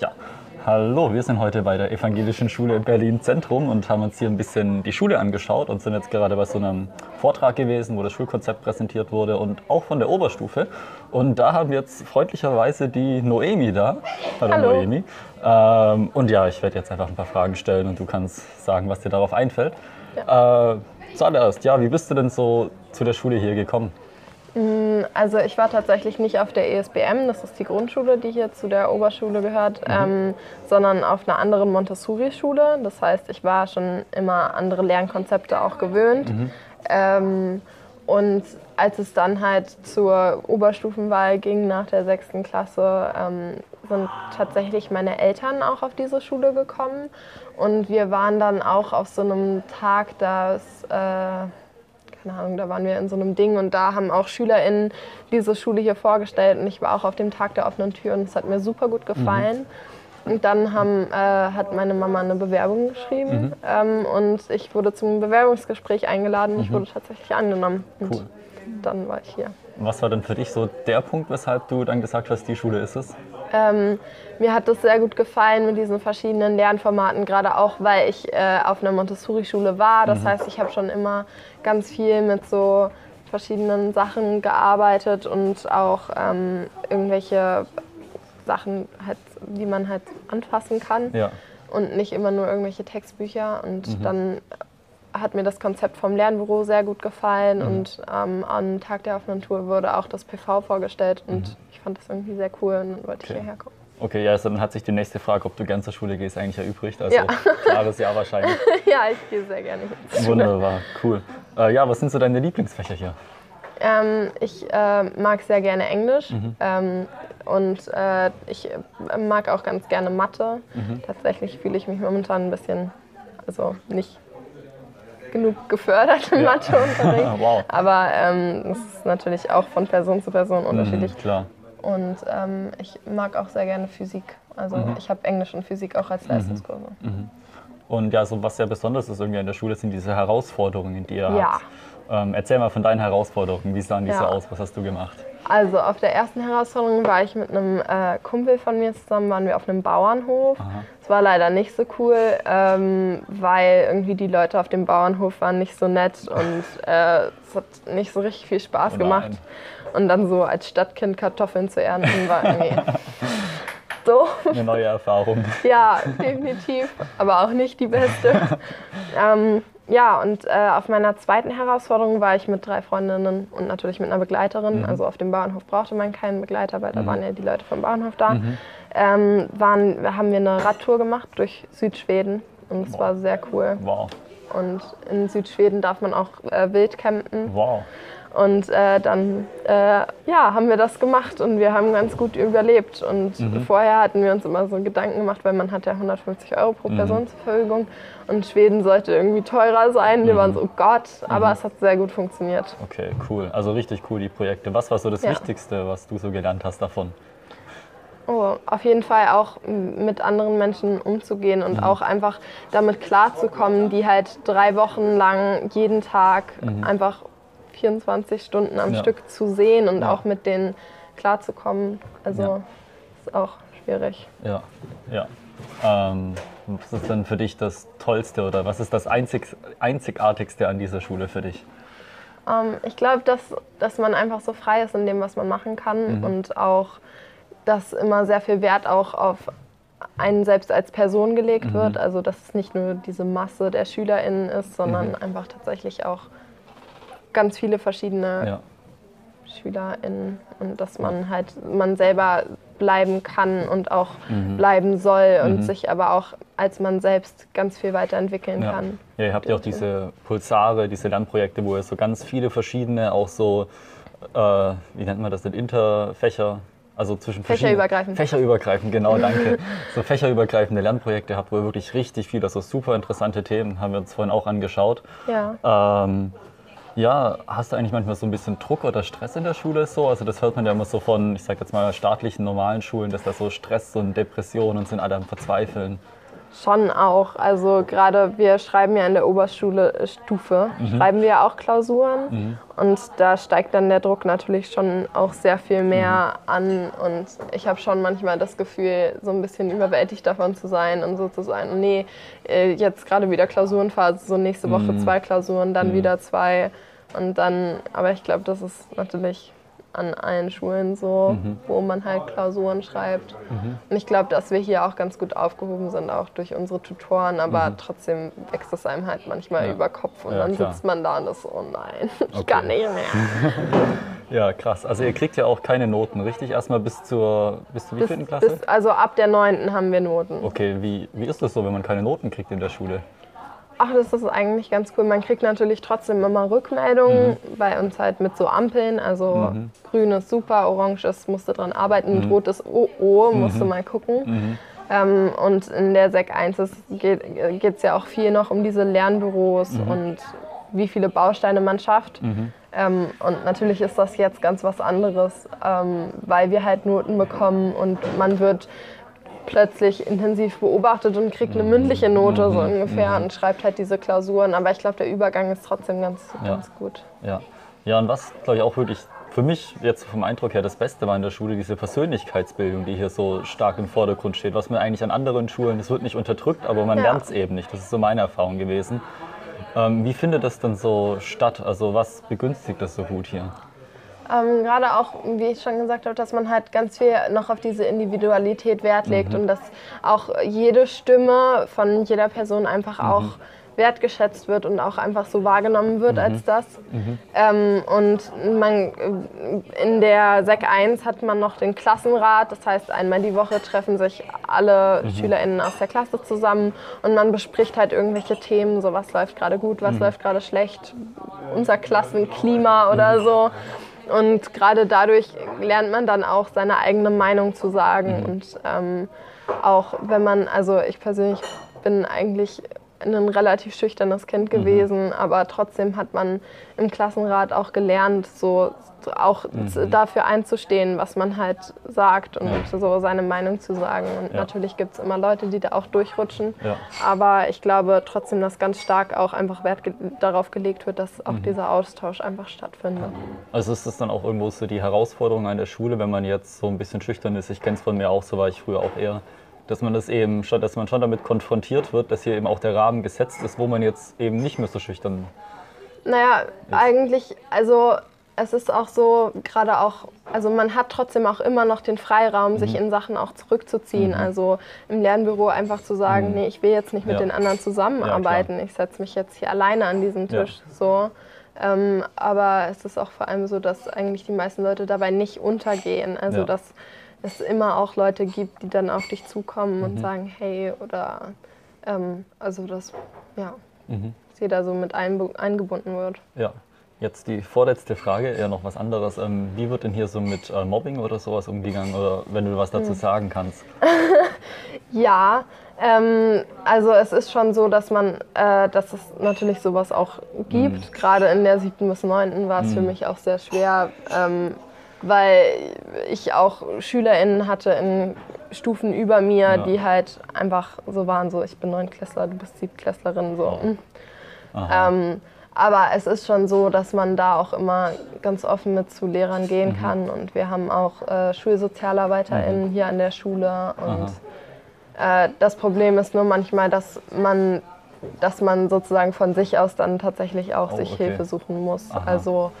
Ja, hallo, wir sind heute bei der Evangelischen Schule Berlin Zentrum und haben uns hier ein bisschen die Schule angeschaut und sind jetzt gerade bei so einem Vortrag gewesen, wo das Schulkonzept präsentiert wurde und auch von der Oberstufe. Und da haben wir jetzt freundlicherweise die Noemi da. Hallo, Hallo. Noemi. Ähm, und ja, ich werde jetzt einfach ein paar Fragen stellen und du kannst sagen, was dir darauf einfällt. Äh, zuallererst, ja, wie bist du denn so zu der Schule hier gekommen? Also ich war tatsächlich nicht auf der ESBM, das ist die Grundschule, die hier zu der Oberschule gehört, ähm, sondern auf einer anderen Montessori-Schule. Das heißt, ich war schon immer andere Lernkonzepte auch gewöhnt. Ähm, und als es dann halt zur Oberstufenwahl ging nach der sechsten Klasse, ähm, sind tatsächlich meine Eltern auch auf diese Schule gekommen. Und wir waren dann auch auf so einem Tag, dass... Äh, keine Ahnung, da waren wir in so einem Ding und da haben auch SchülerInnen diese Schule hier vorgestellt und ich war auch auf dem Tag der offenen Tür und es hat mir super gut gefallen. Und dann haben, äh, hat meine Mama eine Bewerbung geschrieben ähm, und ich wurde zum Bewerbungsgespräch eingeladen. Ich wurde tatsächlich angenommen und Cool. dann war ich hier. Was war denn für dich so der Punkt, weshalb du dann gesagt hast, die Schule ist es? Ähm, mir hat es sehr gut gefallen mit diesen verschiedenen Lernformaten, gerade auch, weil ich äh, auf einer Montessori-Schule war. Das heißt, ich habe schon immer ganz viel mit so verschiedenen Sachen gearbeitet und auch ähm, irgendwelche Sachen, halt, die man halt anfassen kann Ja. und nicht immer nur irgendwelche Textbücher. Und dann hat mir das Konzept vom Lernbüro sehr gut gefallen und ähm, am Tag der offenen Tour wurde auch das PV vorgestellt und ich fand das irgendwie sehr cool und dann wollte ich Okay. hierher kommen. Okay, ja, also dann hat sich die nächste Frage, ob du gern zur Schule gehst, eigentlich erübrigt. Also Ja. klares Ja wahrscheinlich. ja, ich gehe sehr gerne Schule. Wunderbar, cool. Äh, ja, was sind so deine Lieblingsfächer hier? Ähm, ich äh, mag sehr gerne Englisch ähm, und äh, ich äh, mag auch ganz gerne Mathe. Tatsächlich fühle ich mich momentan ein bisschen, also nicht genug gefördert im Ja. Matheunterricht. Wow. Aber ähm, ist natürlich auch von Person zu Person unterschiedlich. Mhm, klar. Und ähm, ich mag auch sehr gerne Physik. Also ich habe Englisch und Physik auch als Leistungskurse. Und ja, so was sehr besonders ist irgendwie an der Schule, sind diese Herausforderungen, die ihr Ja. habt. Ähm, erzähl mal von deinen Herausforderungen. Wie sahen diese Ja. aus? Was hast du gemacht? Also auf der ersten Herausforderung war ich mit einem äh, Kumpel von mir zusammen, waren wir auf einem Bauernhof. Es war leider nicht so cool, ähm, weil irgendwie die Leute auf dem Bauernhof waren nicht so nett und äh, es hat nicht so richtig viel Spaß Oh gemacht. Und dann so als Stadtkind Kartoffeln zu ernten war irgendwie so. Eine neue Erfahrung. Ja, definitiv, aber auch nicht die beste. ähm, ja, und äh, auf meiner zweiten Herausforderung war ich mit drei Freundinnen und natürlich mit einer Begleiterin. Also auf dem Bauernhof brauchte man keinen Begleiter, weil da waren ja die Leute vom Bauernhof da. Ähm, waren, haben wir eine Radtour gemacht durch Südschweden und es war sehr cool. Wow, Und in Südschweden darf man auch äh, wild campen. wow. Und äh, dann äh, ja, haben wir das gemacht und wir haben ganz gut überlebt. Und vorher hatten wir uns immer so Gedanken gemacht, weil man hat ja 150 Euro pro Person zur Verfügung und Schweden sollte irgendwie teurer sein. Wir waren so, oh Gott, aber es hat sehr gut funktioniert. Okay, cool. Also richtig cool, die Projekte. Was war so das Ja. Wichtigste, was du so gelernt hast davon? Oh, auf jeden Fall auch mit anderen Menschen umzugehen und auch einfach damit klarzukommen, die halt drei Wochen lang jeden Tag einfach 24 Stunden am Ja. Stück zu sehen und Ja. auch mit denen klarzukommen. Also Ja. ist auch schwierig. Ja, ja. Ähm, was ist denn für dich das Tollste oder was ist das Einzig, Einzigartigste an dieser Schule für dich? Ähm, ich glaube, dass, dass man einfach so frei ist in dem, was man machen kann und auch, dass immer sehr viel Wert auch auf einen selbst als Person gelegt wird. Also, dass es nicht nur diese Masse der SchülerInnen ist, sondern einfach tatsächlich auch ganz viele verschiedene Ja, SchülerInnen und dass man halt man selber bleiben kann und auch bleiben soll und sich aber auch als man selbst ganz viel weiterentwickeln ja. kann. ja ihr habt ja auch diese Pulsare, diese Lernprojekte, wo ihr so ganz viele verschiedene, auch so, äh, wie nennt man das denn, Interfächer, also zwischen Fächerübergreifend. Fächerübergreifend, genau, danke. so fächerübergreifende Lernprojekte habt, wo ihr wirklich richtig viel, also super interessante Themen, haben wir uns vorhin auch angeschaut. Ja. Ähm, ja, hast du eigentlich manchmal so ein bisschen Druck oder Stress in der Schule so? Also das hört man ja immer so von, ich sag jetzt mal, staatlichen, normalen Schulen, dass da so Stress und Depressionen und sind alle am Verzweifeln. Schon auch. Also gerade wir schreiben ja in der Oberschule Stufe, mhm. schreiben wir auch Klausuren. Mhm. Und da steigt dann der Druck natürlich schon auch sehr viel mehr mhm. an. Und ich habe schon manchmal das Gefühl, so ein bisschen überwältigt davon zu sein und so zu sein, nee, äh, jetzt gerade wieder Klausurenphase, so nächste Woche mhm. zwei Klausuren, dann mhm. wieder zwei. Und dann, aber ich glaube, das ist natürlich an allen Schulen so, mhm. wo man halt Klausuren schreibt. Mhm. Und ich glaube, dass wir hier auch ganz gut aufgehoben sind, auch durch unsere Tutoren, aber mhm. trotzdem wächst es einem halt manchmal ja. über Kopf und ja, dann klar. sitzt man da und ist so, oh nein, ich okay. kann nicht mehr. ja, krass. Also ihr kriegt ja auch keine Noten, richtig? Erstmal bis zur, bis zur wievielten Klasse? Bis, also ab der neunten haben wir Noten. Okay, wie, wie ist das so, wenn man keine Noten kriegt in der Schule? Ach, das ist eigentlich ganz cool. Man kriegt natürlich trotzdem immer Rückmeldungen. Mhm. Bei uns halt mit so Ampeln. Also mhm. grün ist super, orange ist, musste dran arbeiten, mhm. rot ist oh, oh, musste mal gucken. Mhm. Ähm, und in der Sek 1 ist, geht es ja auch viel noch um diese Lernbüros mhm. und wie viele Bausteine man schafft. Mhm. Ähm, und natürlich ist das jetzt ganz was anderes, ähm, weil wir halt Noten bekommen und man wird plötzlich intensiv beobachtet und kriegt eine mündliche Note so mhm. ungefähr mhm. und schreibt halt diese Klausuren. Aber ich glaube, der Übergang ist trotzdem ganz, ja. ganz gut. Ja. ja, und was, glaube ich, auch wirklich für mich jetzt vom Eindruck her das Beste war in der Schule, diese Persönlichkeitsbildung, die hier so stark im Vordergrund steht. Was man eigentlich an anderen Schulen, das wird nicht unterdrückt, aber man ja. lernt es eben nicht. Das ist so meine Erfahrung gewesen. Ähm, wie findet das dann so statt? Also was begünstigt das so gut hier? Ähm, Gerade auch, wie ich schon gesagt habe, dass man halt ganz viel noch auf diese Individualität Wert legt mhm. und dass auch jede Stimme von jeder Person einfach mhm. auch wertgeschätzt wird und auch einfach so wahrgenommen wird mhm. als das. Mhm. Ähm, und man, in der Sek 1 hat man noch den Klassenrat, das heißt einmal die Woche treffen sich alle mhm. SchülerInnen aus der Klasse zusammen und man bespricht halt irgendwelche Themen, so was läuft gerade gut, was mhm. läuft gerade schlecht, unser Klassenklima oder mhm. so. Und gerade dadurch lernt man dann auch seine eigene Meinung zu sagen. Mhm. Und ähm, auch wenn man, also ich persönlich bin eigentlich ein relativ schüchternes Kind mhm. gewesen, mhm. aber trotzdem hat man im Klassenrat auch gelernt, so auch mhm. dafür einzustehen, was man halt sagt und ja. so seine Meinung zu sagen. Und ja. natürlich gibt es immer Leute, die da auch durchrutschen. Ja. Aber ich glaube trotzdem, dass ganz stark auch einfach Wert ge darauf gelegt wird, dass auch mhm. dieser Austausch einfach stattfindet. Also ist das dann auch irgendwo so die Herausforderung an der Schule, wenn man jetzt so ein bisschen schüchtern ist? Ich kenne es von mir auch, so war ich früher auch eher dass man das eben schon, dass man schon damit konfrontiert wird, dass hier eben auch der Rahmen gesetzt ist, wo man jetzt eben nicht mehr so schüchtern naja, ist. eigentlich, also es ist auch so, gerade auch, also man hat trotzdem auch immer noch den Freiraum, mhm. sich in Sachen auch zurückzuziehen. Mhm. Also im Lernbüro einfach zu sagen, mhm. nee, ich will jetzt nicht mit ja. den anderen zusammenarbeiten, ja, ich setze mich jetzt hier alleine an diesen Tisch. Ja. So. Ähm, aber es ist auch vor allem so, dass eigentlich die meisten Leute dabei nicht untergehen. Also dass es immer auch Leute gibt, die dann auf dich zukommen und mhm. sagen, hey, oder ähm, also dass ja, mhm. dass jeder so mit eingebunden wird. Ja. Jetzt die vorletzte Frage, eher noch was anderes. Ähm, wie wird denn hier so mit äh, Mobbing oder sowas umgegangen? Oder wenn du was dazu hm. sagen kannst? ja, ähm, also es ist schon so, dass man, äh, dass es natürlich sowas auch gibt. Mhm. Gerade in der siebten bis neunten war es mhm. für mich auch sehr schwer, ähm, weil ich auch SchülerInnen hatte in Stufen über mir, ja. die halt einfach so waren, so ich bin Neunklässler, du bist Siebtklässlerin, so. Oh. Ähm, aber es ist schon so, dass man da auch immer ganz offen mit zu Lehrern gehen mhm. kann. Und wir haben auch äh, SchulsozialarbeiterInnen mhm. hier an der Schule. Und äh, das Problem ist nur manchmal, dass man, dass man sozusagen von sich aus dann tatsächlich auch oh, sich okay. Hilfe suchen muss. Aha. Also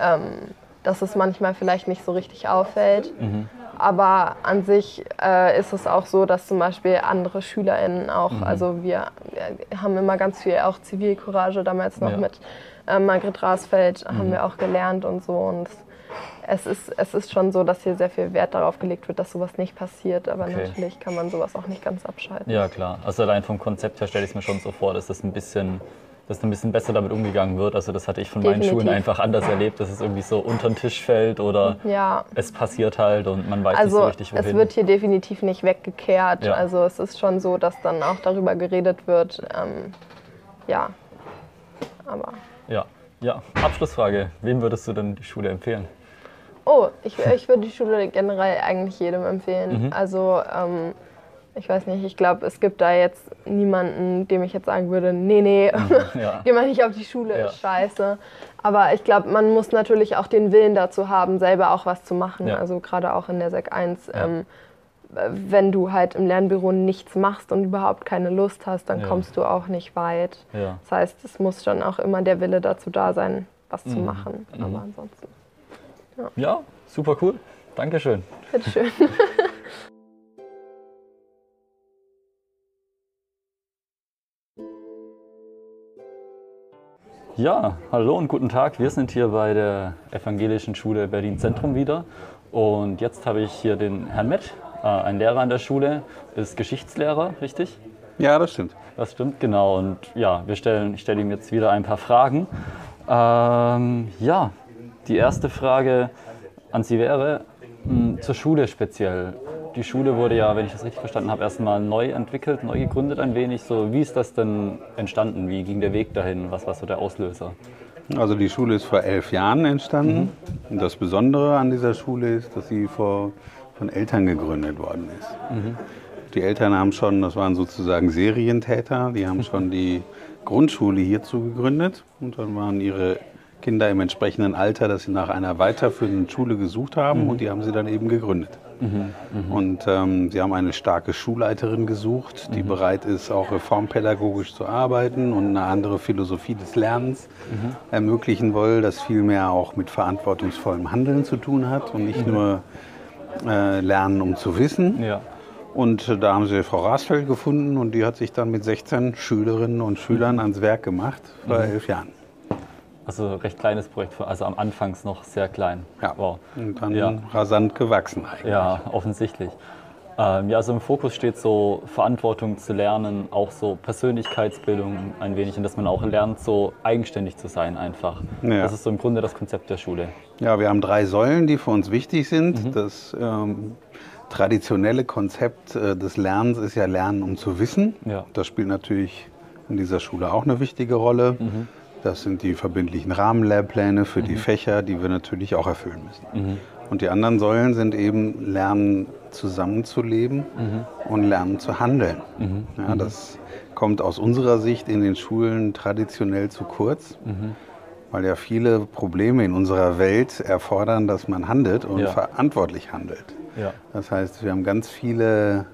ähm, dass es manchmal vielleicht nicht so richtig auffällt. Mhm. Aber an sich äh, ist es auch so, dass zum Beispiel andere SchülerInnen auch, mhm. also wir, wir, haben immer ganz viel auch Zivilcourage damals noch ja. mit äh, Margret Rasfeld, mhm. haben wir auch gelernt und so. Und es ist, es ist schon so, dass hier sehr viel Wert darauf gelegt wird, dass sowas nicht passiert. Aber okay. natürlich kann man sowas auch nicht ganz abschalten. Ja, klar. Also allein vom Konzept her stelle ich es mir schon so vor, dass das ein bisschen dass ein bisschen besser damit umgegangen wird. Also das hatte ich von Definitiv. meinen Schulen einfach anders erlebt, dass es irgendwie so unter den Tisch fällt oder ja. es passiert halt und man weiß also nicht so richtig, wohin. Es wird hier definitiv nicht weggekehrt. Ja. Also es ist schon so, dass dann auch darüber geredet wird. Ähm, ja, aber... Ja. ja, Abschlussfrage. Wem würdest du denn die Schule empfehlen? Oh, ich, ich würde die Schule generell eigentlich jedem empfehlen. Mhm. Also... Ähm, ich weiß nicht, ich glaube, es gibt da jetzt niemanden, dem ich jetzt sagen würde, nee, nee, ja. geh mal nicht auf die Schule, ja. ist scheiße. Aber ich glaube, man muss natürlich auch den Willen dazu haben, selber auch was zu machen. Ja. Also gerade auch in der Sek 1. Ähm, wenn du halt im Lernbüro nichts machst und überhaupt keine Lust hast, dann kommst du auch nicht weit. Das heißt, es muss schon auch immer der Wille dazu da sein, was mhm. zu machen. Mhm. Aber ansonsten. Ja. super cool. Dankeschön. Bitteschön. Ja, hallo und guten Tag. Wir sind hier bei der Evangelischen Schule Berlin Zentrum wieder. Und jetzt habe ich hier den Herrn Mett, äh, ein Lehrer an der Schule, ist Geschichtslehrer, richtig? Ja, das stimmt. Das stimmt, genau. Und ja, wir stellen, ich stelle ihm jetzt wieder ein paar Fragen. Ähm, ja, die erste Frage an Sie wäre mh, hm, zur Schule speziell die Schule wurde ja, wenn ich das richtig verstanden habe, erstmal neu entwickelt, neu gegründet ein wenig. So, wie ist das denn entstanden? Wie ging der Weg dahin? Was war so der Auslöser? Also die Schule ist vor elf Jahren entstanden. Mhm. Und das Besondere an dieser Schule ist, dass sie vor, von Eltern gegründet worden ist. Mhm. Die Eltern haben schon, das waren sozusagen Serientäter, die haben schon die Grundschule hierzu gegründet und dann waren ihre Kinder im entsprechenden Alter, dass sie nach einer weiterführenden Schule gesucht haben mhm. und die haben sie dann eben gegründet. Mhm. Mhm. Und ähm, sie haben eine starke Schulleiterin gesucht, die mhm. bereit ist, auch reformpädagogisch zu arbeiten und eine andere Philosophie des Lernens mhm. ermöglichen will, das vielmehr auch mit verantwortungsvollem Handeln zu tun hat und nicht mhm. nur äh, Lernen, um zu wissen. Ja. Und da haben sie Frau Rasfeld gefunden und die hat sich dann mit 16 Schülerinnen und Schülern ans Werk gemacht vor elf Jahren. Also recht kleines Projekt, also am Anfangs noch sehr klein. Ja, wow. und dann ja. rasant gewachsen eigentlich. Ja, offensichtlich. Ähm, ja, also im Fokus steht so Verantwortung zu lernen, auch so Persönlichkeitsbildung ein wenig und dass man auch lernt, so eigenständig zu sein einfach. Ja. Das ist so im Grunde das Konzept der Schule. Ja, wir haben drei Säulen, die für uns wichtig sind. Mhm. Das ähm, traditionelle Konzept äh, des Lernens ist ja Lernen, um zu wissen. Ja. Das spielt natürlich in dieser Schule auch eine wichtige Rolle. Mhm. Das sind die verbindlichen Rahmenlehrpläne für mhm. die Fächer, die wir natürlich auch erfüllen müssen. Mhm. Und die anderen Säulen sind eben Lernen zusammenzuleben mhm. und Lernen zu handeln. Mhm. Ja, mhm. das kommt aus unserer Sicht in den Schulen traditionell zu kurz, mhm. weil ja viele Probleme in unserer Welt erfordern, dass man handelt und ja. verantwortlich handelt. Ja. Das heißt, wir haben ganz viele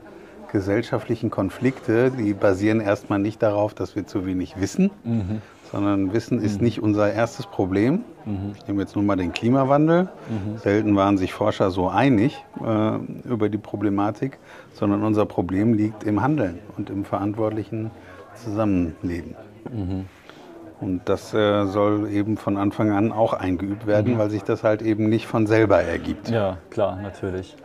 gesellschaftlichen Konflikte, die basieren erstmal nicht darauf, dass wir zu wenig wissen, mhm sondern Wissen ist mhm. nicht unser erstes Problem. Mhm. Ich nehme jetzt nur mal den Klimawandel. Mhm. Selten waren sich Forscher so einig äh, über die Problematik, sondern unser Problem liegt im Handeln und im verantwortlichen Zusammenleben. Mhm. Und das äh, soll eben von Anfang an auch eingeübt werden, mhm. weil sich das halt eben nicht von selber ergibt. Ja, klar, natürlich.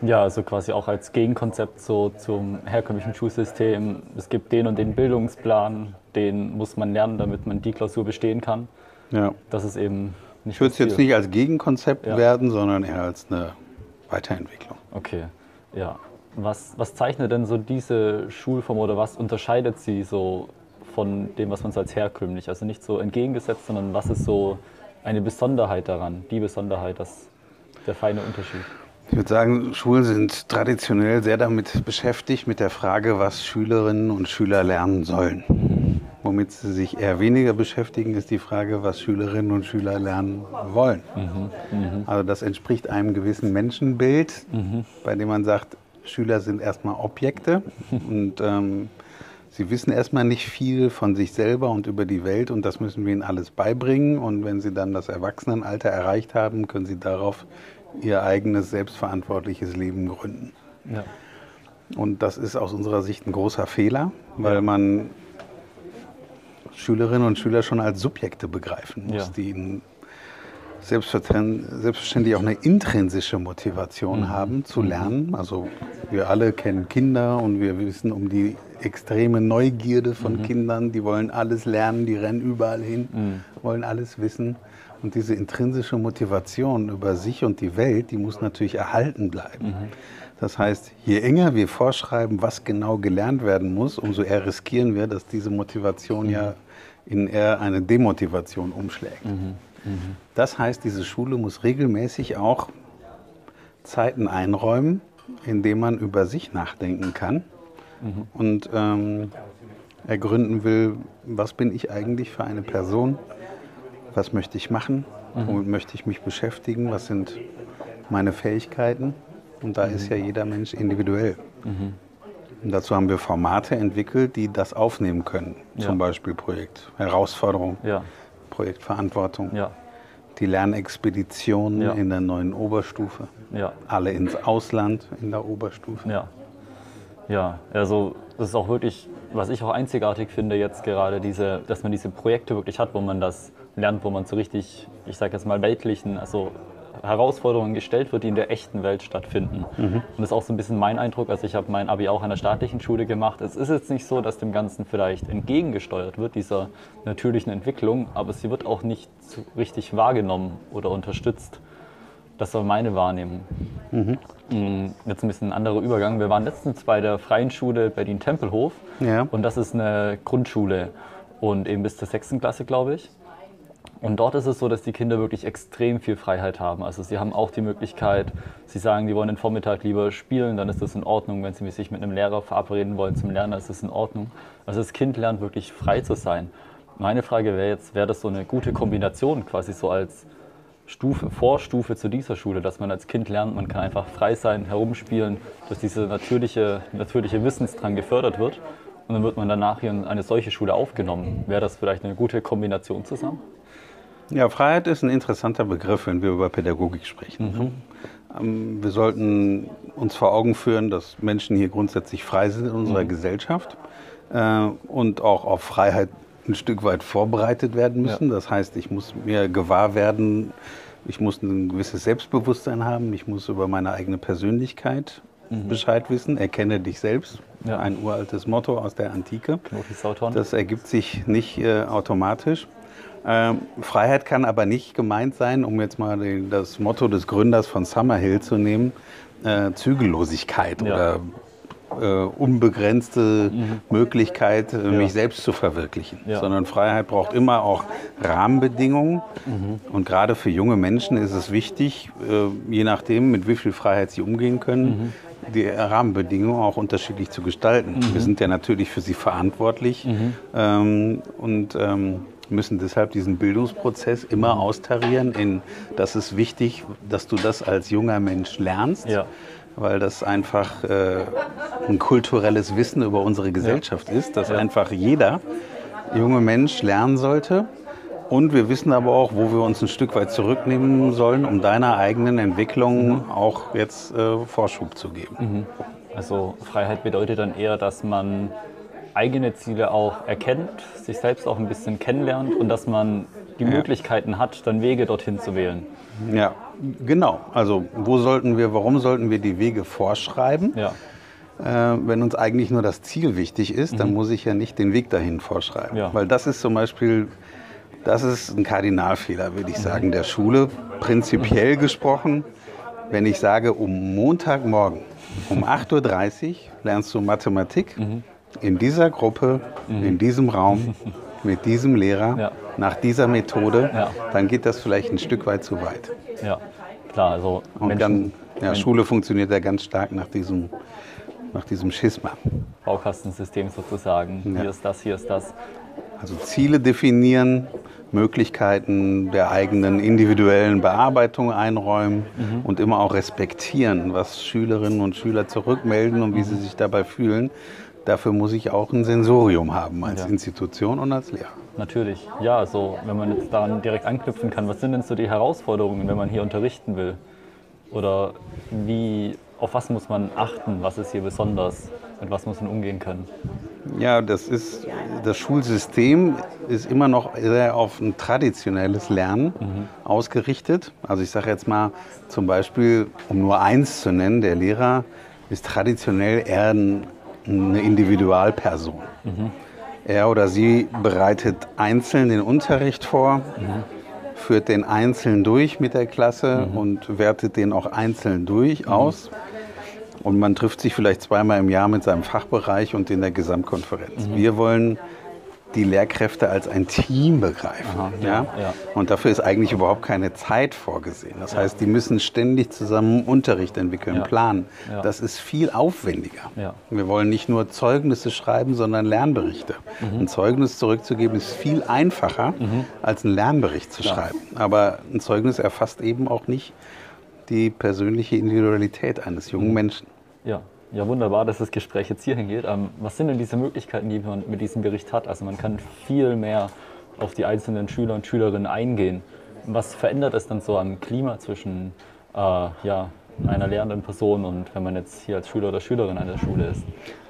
Ja, also quasi auch als Gegenkonzept so zum herkömmlichen Schulsystem. Es gibt den und den Bildungsplan, den muss man lernen, damit man die Klausur bestehen kann. Ja. Das ist eben nicht. Ich würde es jetzt nicht als Gegenkonzept ja. werden, sondern eher als eine Weiterentwicklung. Okay, ja. Was, was zeichnet denn so diese Schulform oder was unterscheidet sie so von dem, was man so als herkömmlich, also nicht so entgegengesetzt, sondern was ist so eine Besonderheit daran, die Besonderheit, das, der feine Unterschied? Ich würde sagen, Schulen sind traditionell sehr damit beschäftigt, mit der Frage, was Schülerinnen und Schüler lernen sollen. Womit sie sich eher weniger beschäftigen, ist die Frage, was Schülerinnen und Schüler lernen wollen. Mhm, mh. Also das entspricht einem gewissen Menschenbild, mhm. bei dem man sagt, Schüler sind erstmal Objekte und ähm, sie wissen erstmal nicht viel von sich selber und über die Welt und das müssen wir ihnen alles beibringen. Und wenn sie dann das Erwachsenenalter erreicht haben, können sie darauf ihr eigenes selbstverantwortliches Leben gründen. Ja. Und das ist aus unserer Sicht ein großer Fehler, weil man Schülerinnen und Schüler schon als Subjekte begreifen muss, ja. die selbstverständlich auch eine intrinsische Motivation mhm. haben zu mhm. lernen. Also wir alle kennen Kinder und wir wissen um die extreme Neugierde von mhm. Kindern. Die wollen alles lernen, die rennen überall hin, mhm. wollen alles wissen. Und diese intrinsische Motivation über sich und die Welt, die muss natürlich erhalten bleiben. Mhm. Das heißt, je enger wir vorschreiben, was genau gelernt werden muss, umso eher riskieren wir, dass diese Motivation mhm. ja in eher eine Demotivation umschlägt. Mhm. Das heißt, diese Schule muss regelmäßig auch Zeiten einräumen, in dem man über sich nachdenken kann mhm. und ähm, ergründen will, was bin ich eigentlich für eine Person, was möchte ich machen, mhm. womit möchte ich mich beschäftigen, was sind meine Fähigkeiten. Und da mhm. ist ja jeder Mensch individuell. Mhm. Und dazu haben wir Formate entwickelt, die das aufnehmen können. Ja. Zum Beispiel Projekt Herausforderung, ja. Projektverantwortung, ja. die Lernexpedition in der neuen Oberstufe, alle ins Ausland in der Oberstufe. Ja. ja, also das ist auch wirklich, was ich auch einzigartig finde jetzt gerade, diese, dass man diese Projekte wirklich hat, wo man das lernt, wo man so richtig, ich sage jetzt mal weltlichen, also Herausforderungen gestellt wird, die in der echten Welt stattfinden. Mhm. Und das ist auch so ein bisschen mein Eindruck. Also ich habe mein Abi auch an der staatlichen Schule gemacht. Es ist jetzt nicht so, dass dem Ganzen vielleicht entgegengesteuert wird, dieser natürlichen Entwicklung, aber sie wird auch nicht so richtig wahrgenommen oder unterstützt. Das war meine Wahrnehmung. Mhm. Mm, jetzt ein bisschen ein anderer Übergang. Wir waren letztens bei der Freien Schule Berlin-Tempelhof ja. und das ist eine Grundschule und eben bis zur sechsten Klasse, glaube ich. Und dort ist es so, dass die Kinder wirklich extrem viel Freiheit haben. Also sie haben auch die Möglichkeit, sie sagen, die wollen den Vormittag lieber spielen, dann ist das in Ordnung. Wenn sie sich mit einem Lehrer verabreden wollen zum Lernen, ist das in Ordnung. Also das Kind lernt wirklich frei zu sein. Meine Frage wäre jetzt, wäre das so eine gute Kombination quasi so als Stufe, Vorstufe zu dieser Schule, dass man als Kind lernt, man kann einfach frei sein, herumspielen, dass dieser natürliche, natürliche Wissensdrang gefördert wird und dann wird man danach in eine solche Schule aufgenommen. Wäre das vielleicht eine gute Kombination zusammen? Ja, Freiheit ist ein interessanter Begriff, wenn wir über Pädagogik sprechen. Mhm. Ähm, wir sollten uns vor Augen führen, dass Menschen hier grundsätzlich frei sind in unserer mhm. Gesellschaft äh, und auch auf Freiheit ein Stück weit vorbereitet werden müssen. Ja. Das heißt, ich muss mir gewahr werden, ich muss ein gewisses Selbstbewusstsein haben, ich muss über meine eigene Persönlichkeit mhm. Bescheid wissen, erkenne dich selbst. Ja. Ein uraltes Motto aus der Antike. Das ergibt sich nicht äh, automatisch. Ähm, Freiheit kann aber nicht gemeint sein, um jetzt mal den, das Motto des Gründers von Summerhill zu nehmen, äh, Zügellosigkeit ja. oder äh, unbegrenzte mhm. Möglichkeit, äh, mich selbst zu verwirklichen. Ja. Sondern Freiheit braucht immer auch Rahmenbedingungen. Mhm. Und gerade für junge Menschen ist es wichtig, äh, je nachdem, mit wie viel Freiheit sie umgehen können, mhm die Rahmenbedingungen auch unterschiedlich zu gestalten. Mhm. Wir sind ja natürlich für sie verantwortlich mhm. ähm, und ähm, müssen deshalb diesen Bildungsprozess immer austarieren. In, das ist wichtig, dass du das als junger Mensch lernst, ja. weil das einfach äh, ein kulturelles Wissen über unsere Gesellschaft ja. ist, dass ja. einfach jeder junge Mensch lernen sollte. Und wir wissen aber auch, wo wir uns ein Stück weit zurücknehmen sollen, um deiner eigenen Entwicklung mhm. auch jetzt äh, Vorschub zu geben. Mhm. Also Freiheit bedeutet dann eher, dass man eigene Ziele auch erkennt, sich selbst auch ein bisschen kennenlernt und dass man die ja. Möglichkeiten hat, dann Wege dorthin zu wählen. Ja, genau. Also wo sollten wir, warum sollten wir die Wege vorschreiben? Ja. Äh, wenn uns eigentlich nur das Ziel wichtig ist, mhm. dann muss ich ja nicht den Weg dahin vorschreiben. Ja. Weil das ist zum Beispiel, das ist ein Kardinalfehler, würde ich sagen, der Schule. Prinzipiell mhm. gesprochen, wenn ich sage, um Montagmorgen um 8.30 Uhr lernst du Mathematik, mhm in dieser Gruppe, mhm. in diesem Raum, mit diesem Lehrer, ja. nach dieser Methode, ja. dann geht das vielleicht ein Stück weit zu weit. Ja, klar. Also Und Menschen, dann, ja, Schule funktioniert ja ganz stark nach diesem, nach diesem Schisma. Baukastensystem sozusagen. Ja. Hier ist das, hier ist das. Also Ziele definieren, Möglichkeiten der eigenen individuellen Bearbeitung einräumen mhm. und immer auch respektieren, was Schülerinnen und Schüler zurückmelden und wie mhm. sie sich dabei fühlen. Dafür muss ich auch ein Sensorium haben als ja. Institution und als Lehrer. Natürlich, ja, also wenn man jetzt daran direkt anknüpfen kann, was sind denn so die Herausforderungen, wenn man hier unterrichten will? Oder wie, auf was muss man achten, was ist hier besonders, mit was muss man umgehen können? Ja, das ist, das Schulsystem ist immer noch sehr auf ein traditionelles Lernen mhm. ausgerichtet. Also ich sage jetzt mal zum Beispiel, um nur eins zu nennen, der Lehrer ist traditionell eher ein eine Individualperson. Mhm. Er oder sie bereitet einzeln den Unterricht vor, mhm. führt den einzeln durch mit der Klasse mhm. und wertet den auch einzeln durch aus. Und man trifft sich vielleicht zweimal im Jahr mit seinem Fachbereich und in der Gesamtkonferenz. Wir wollen die Lehrkräfte als ein Team begreifen. Aha, ja, ja? Und dafür ist eigentlich überhaupt keine Zeit vorgesehen. Das ja. heißt, die müssen ständig zusammen Unterricht entwickeln, planen. Das ist viel aufwendiger. Wir wollen nicht nur Zeugnisse schreiben, sondern Lernberichte. Mhm. Ein Zeugnis zurückzugeben ist viel einfacher, mhm. als einen Lernbericht zu schreiben. Aber ein Zeugnis erfasst eben auch nicht die persönliche Individualität eines jungen mhm. Menschen. Ja, ja, wunderbar, dass das Gespräch jetzt hierhin geht. Ähm, was sind denn diese Möglichkeiten, die man mit diesem Bericht hat? Also man kann viel mehr auf die einzelnen Schüler und Schülerinnen eingehen. Was verändert es dann so am Klima zwischen äh, ja, einer lernenden Person und wenn man jetzt hier als Schüler oder Schülerin an der Schule ist?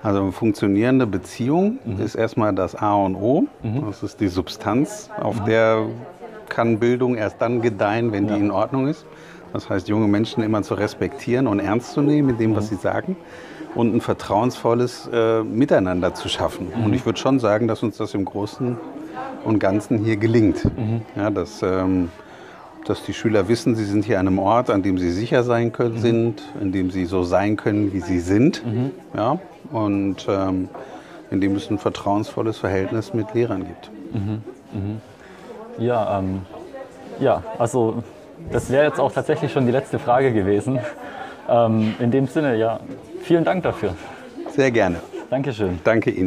Also eine funktionierende Beziehung mhm. ist erstmal das A und O. Mhm. Das ist die Substanz, auf mhm. der kann Bildung erst dann gedeihen, wenn ja. die in Ordnung ist. Das heißt, junge Menschen immer zu respektieren und ernst zu nehmen in dem, was mhm. sie sagen und ein vertrauensvolles äh, Miteinander zu schaffen. Mhm. Und ich würde schon sagen, dass uns das im Großen und Ganzen hier gelingt. Mhm. Ja, dass, ähm, dass die Schüler wissen, sie sind hier an einem Ort, an dem sie sicher sein können, mhm. sind, in dem sie so sein können, wie sie sind. Mhm. Ja, und ähm, in dem es ein vertrauensvolles Verhältnis mit Lehrern gibt. Mhm. Mhm. Ja, ähm, ja, also das wäre jetzt auch tatsächlich schon die letzte Frage gewesen. Ähm, in dem Sinne, ja, vielen Dank dafür. Sehr gerne. Dankeschön. Danke Ihnen.